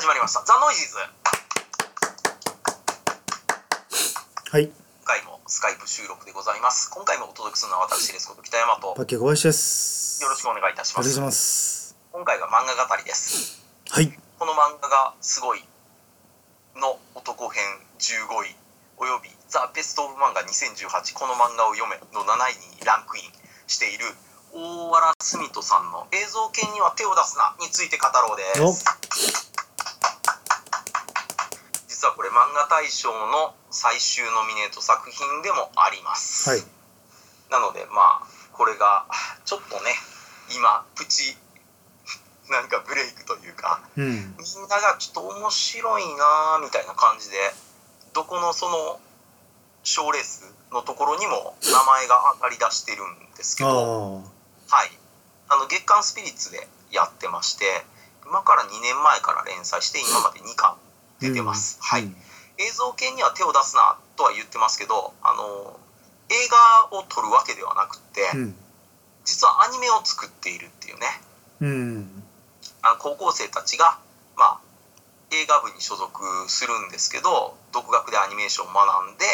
始まりました。ザ・ノイジーズ。はい。今回もスカイプ収録でございます。今回もお届けするのは私ですこと北山と、パッケ小林です。よろしくお願いいたします。お願いします。今回は漫画語りです。はい。この漫画がすごいの男編15位、およびザ・ベスト・オブ・漫画2018この漫画を読めの7位にランクインしている大原澄人さんの映像系には手を出すなについて語ろうです。お実はこれ漫画大賞の最終ノミネート作品でもあります、はい。なのでまあこれがちょっとね今プチなんかブレイクというかうん。みんながちょっと面白いなみたいな感じでどこのその賞レースのところにも名前が上がり出してるんですけあどあ。はいあの月刊スピリッツでやってまして今から2年前から連載して今まで2巻出てます、うんはい、うん映像系には手を出すなとは言ってますけどあの映画を撮るわけではなくって、うん。実はアニメを作っているっていうねうん。あの高校生たちが、まあ、映画部に所属するんですけど独学でアニメーションを学んで、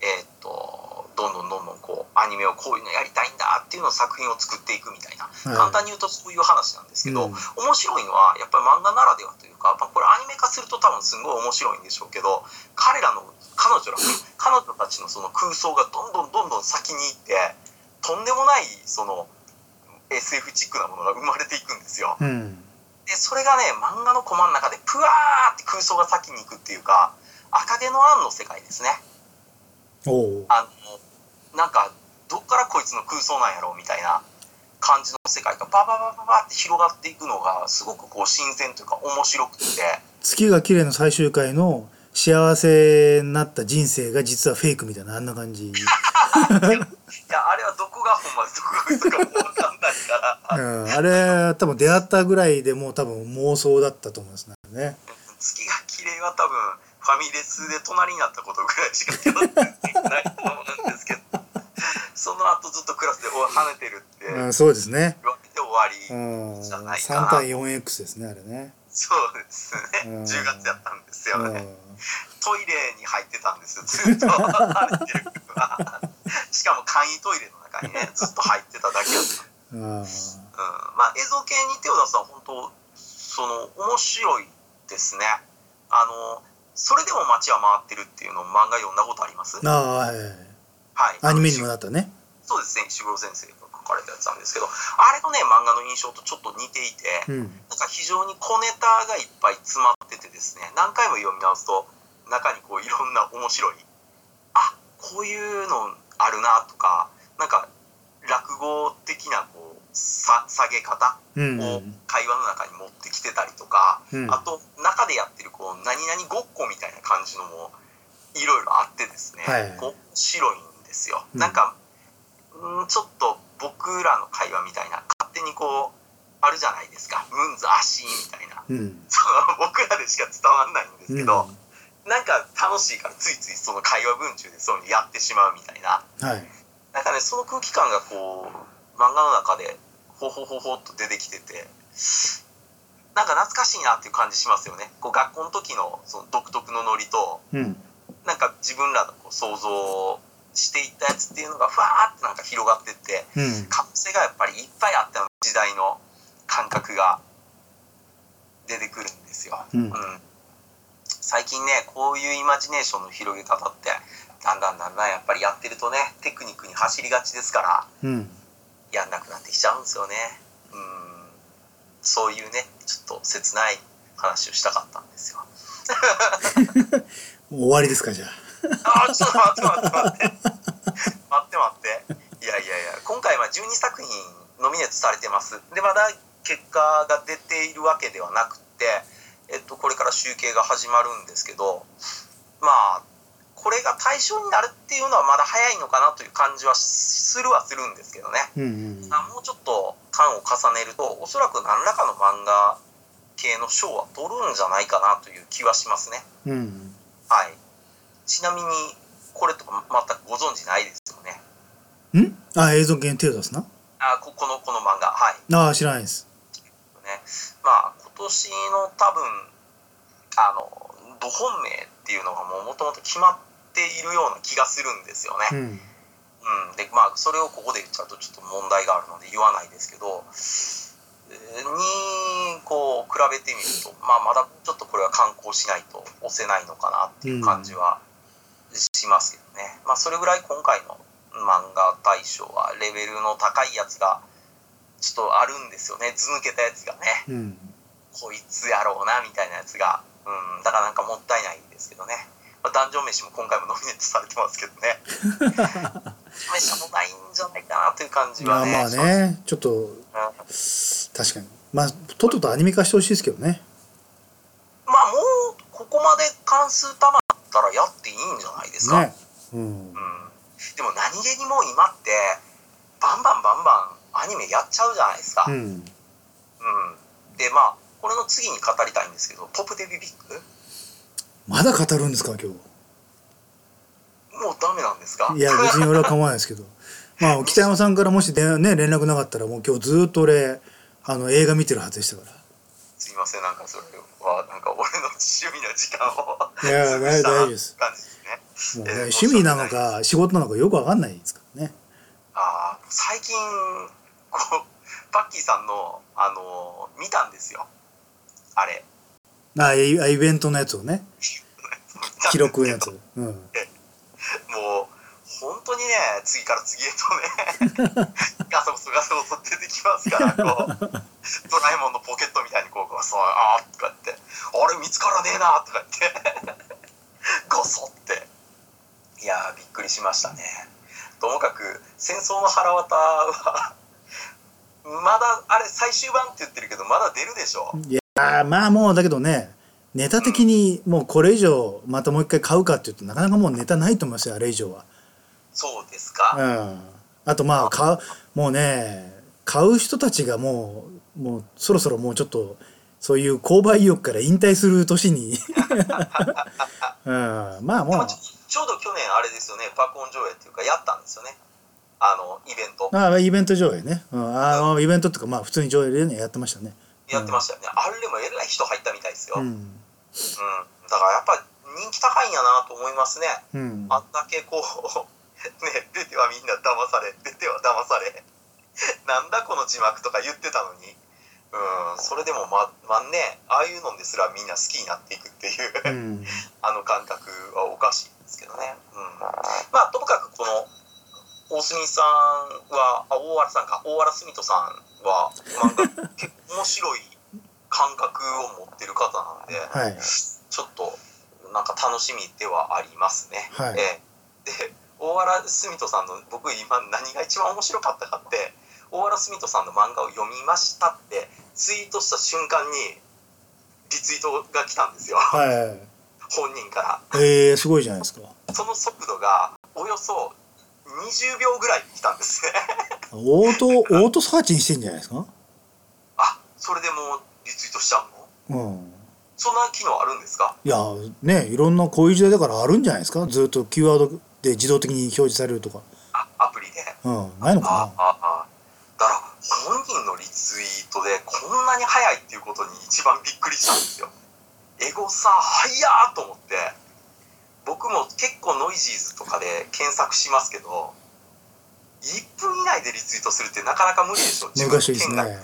えーっとどんどんどんどんこうアニメをこういうのやりたいんだっていうのを作品を作っていくみたいな、はい簡単に言うとそういう話なんですけど、うん面白いのはやっぱり漫画ならではというか、まあ、これアニメ化すると多分すごい面白いんでしょうけど彼らの彼女ら彼女たちのその空想がどんどんどんどん先に行ってとんでもないその SF チックなものが生まれていくんですよ。うん。でそれがね漫画のコマの中でプワーって空想が先に行くっていうか赤毛のアンの世界ですね。あのなんかどっからこいつの空想なんやろうみたいな感じの世界がバババババって広がっていくのがすごくこう新鮮というか面白くて月が綺麗の最終回の幸せになった人生が実はフェイクみたいなあんな感じ。いやあれはどこがほんまでどこが嘘かも分かんないからうん。あれ多分出会ったぐらいでもう多分妄想だったと思いますね。月が綺麗は多分ファミレスで隣になったことぐらいしかないと思うんですけどその後ずっとクラスでお跳ねてるってうん、そうですね。言われて終わり、うん。じゃないかな3対 4X ですね、あれね。そうですね、うん10月やったんですよね、うん。トイレに入ってたんですよずっと跳ねてるからしかも簡易トイレの中にね ずっと入ってただけだったあうんまあ映像系に手を出すのは本当その面白いですねあのそれでも街は回ってるっていうのを漫画読んだことあります？あ。はい。はいアニメにもなったね。そうですね石黒先生が書かれたやつなんですけどあれとね漫画の印象とちょっと似ていて、うん。なんか非常に小ネタがいっぱい詰まっててですね何回も読み直すと中にこういろんな面白いあこういうのあるなとかなんか落語的なこうさ下げ方うん。を会話の中に持ってきてたりとか、うん。あと中でやってるこう何々ごっこみたいな感じのもいろいろあってですね、はい白いんですよ。うんなんかうんちょっと僕らの会話みたいな勝手にこうあるじゃないですかムンズ足みたいなうん。その僕らでしか伝わんないんですうん。けど、なんか楽しいからついついその会話文中でそういうのやってしまうみたいなはい。なんかねその空気感がこう漫画の中でほほほほっと出てきててなんか懐かしいなっていう感じしますよねこう学校の時のその独特のノリとうん。なんか自分らのこう想像していったやつっていうのがふわーってなんか広がってってうん。可能性がやっぱりいっぱいあった時代の感覚が出てくるんですよ。うん。最近ねこういうイマジネーションの広げ方ってだんだんだんだんやっぱりやってるとねテクニックに走りがちですからうん。やんなくなってきちゃうんですよね。うんそういうねちょっと切ない話をしたかったんですよ。終わりですか、じゃあ。あーちょっと待って待って待って待って待っていやいやいや今回は12作品ノミネートされてますでまだ結果が出ているわけではなくて、えっと、これから集計が始まるんですけどまあこれが対象になるっていうのはまだ早いのかなという感じはするはするんですけどね、うんうん。あもうちょっと間を重ねるとおそらく何らかの漫画系の賞は取るんじゃないかなという気はしますねうん。はい。ちなみに、これとか全くご存知ないですよね。ん？あ、映像系に手を出すな？あここの、この漫画。はい。ああ、知らないです。ね。まあ、今年の多分、あのど本命っていうのがもうもともと決まっているような気がするんですよね。うんうん、でまあそれをここで言っちゃうとちょっと問題があるので言わないですけど、えーにこう比べてみると、まあ、まだちょっとこれは観光しないと押せないのかなっていう感じはしますけどね、まあ、それぐらい今回の漫画大賞はレベルの高いやつがちょっとあるんですよね。図抜けたやつがね。うん。こいつやろうなみたいなやつが、うん、だからなんかもったいないんですけどね。まあ、ダンジョン飯も今回もノミネートされてますけどね。飯もないんじゃないかなという感じまあはね。まあね。ちょっとうん。確かに。まあとっととアニメ化してほしいですけどね。まあもうここまで関数たまったらやっていいんじゃないですか。ね。うん。うん、でも何気にもう今ってバンバンバンバンアニメやっちゃうじゃないですか。ううん、んでまあこれの次に語りたいんですけどポップデビビッグまだ語るんですか今もうダメなんですか？日いや別に俺は構わないですけど。まあ北山さんからもしで、ね、連絡なかったらもう今日ずっと俺あの映画見てるはずでしたかすいませんなんかそれはなんか俺の趣味の時間をいや大丈夫です。感じですね。らもうねえー趣味なのか仕事なのかよくわかんないですからね。あー最近こうパッキーさんのあのー見たんですよ。あれ。あイイベントのやつをね。記録のやつうん。もう本当にね次から次へとねガサゴソガサゴソ出てきますからこうドラえもんのポケットみたいにこうゴソあーとか言って。あれ見つからねえなとか言って。ゴソって。いやーびっくりしましたね。ともかく戦争の腹渡はまだあれ最終版って言ってるけどまだ出るでしょいやまあもうだけどねネタ的にもうこれ以上またもう一回買うかっていうとなかなかもうネタないと思いますよあれ以上は。そうですか、うん、あとまあ買うもうね買う人たちがもうもうそろそろもうちょっとそういう購買意欲から引退する年に、うん、まあもうちょちょうど去年あれですよねパコン上映っていうかやったんですよね。あのイベント。あイベント上映ね、うん、ああイベントっていうかまあ普通に上映でねやってましたね。やってましたよね、あれでもえらい人入ったみたいですよ、ううんん。だからやっぱ人気高いんやなと思いますね。うん。あんだけこう ね出てはみんな騙され出ては騙され。なんだこの字幕とか言ってたのにうんそれでもままあねああいうのですらみんな好きになっていくっていう、うん。あの感覚はおかしいんですけどね。うん、まあともかくこの大隅さんはあ大原さんか。大原澄人さんは漫画結構面白い感覚を持ってる方なんで、はい。ちょっとなんか楽しみではありますね。はい。ええ。で大原澄人さんの僕今何が一番面白かったかって大原澄人さんの漫画を読みましたってツイートした瞬間にリツイートが来たんですよはい本人から。えー、すごいじゃないですか。その速度がおよそ20秒ぐらい来たんですね。オート オートサーチにしてんじゃないですか？あ、それでもうリツイートしちゃうの？うんそんな機能あるんですか？いやねいろんなこういう時代だからあるんじゃないですか？ずっとキーワードで自動的に表示されるとかあ、アプリで？うんないのあ、かあ、あ。だから本人のリツイートでこんなに速いっていうことに一番びっくりしたんですよ。エゴさ、速ーと思って。僕も結構ノイジーズとかで検索しますけど、1分以内でリツイートするってなかなか無理でしょ。難しいですね。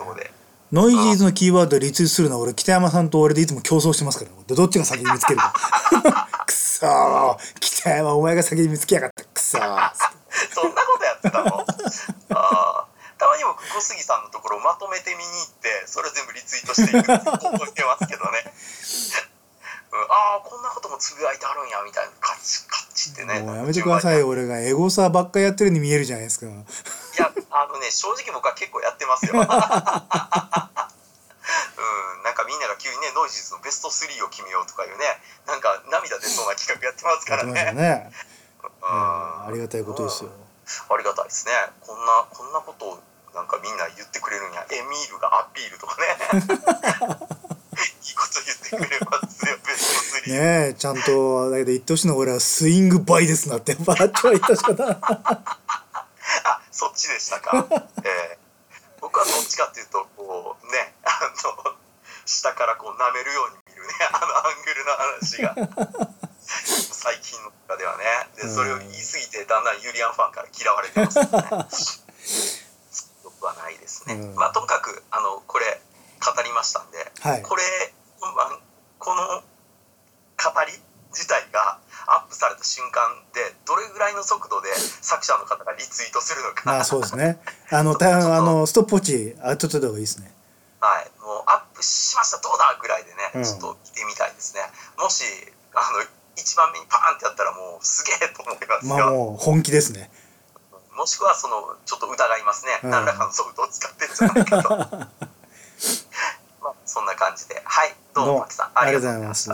ノイジーズのキーワードでリツイートするのは俺北山さんと俺でいつも競争してますからでどっちが先に見つけるか。くそー。北山お前が先に見つけやがった。くそー。そんなことやってたの？杉さんのところをまとめて見に行ってそれ全部リツイートしていくって覚えてますけどね、うん、ああこんなこともつぶやいてあるんやみたいなカチカチってね。もうやめてくださいよ俺が。エゴサばっかやってるに見えるじゃないですか。いやあのね正直僕は結構やってますよ。うんなんかみんなが急にねノイジーズのベスト3を決めようとかいうねなんか涙出そうな企画やってますからね。ね。うん。うんありがたいことですよ。ありがたいですね。こんな、こんなことをなんかみんな言ってくれるんや。エミールがアピールとかね。いいこと言ってくれますよ、ベスト3。ねえちゃんとだけど言ってほしいのは俺はスイングバイですなってバッチは言っしかったあ、そっちでしたか。えー僕はどっちかっていうと、こうね、あの、下からこう舐めるように見るね。あのアングルの話が最近の中ではねでそれを言い過ぎてだんだんユリアンファンから嫌われてますよねですね、うん。まあともかくあのこれ語りましたんで、はい。これ、まあ、この語り自体がアップされた瞬間でどれぐらいの速度で作者の方がリツイートするのか、まあそうですね。あのたあのストップウォッチ当てといた方がいいですね。はい、もうアップしました。どうだぐらいでね、うん。ちょっと見てみたいですね。もしあの一番目にパーンってやったらもうすげえと思いますよ、まあもう本気ですねもしくはそのちょっと疑いますね、うん。何らかのソフトを使ってるんじゃないかと。まあそんな感じで。はい。どうもありがとうございます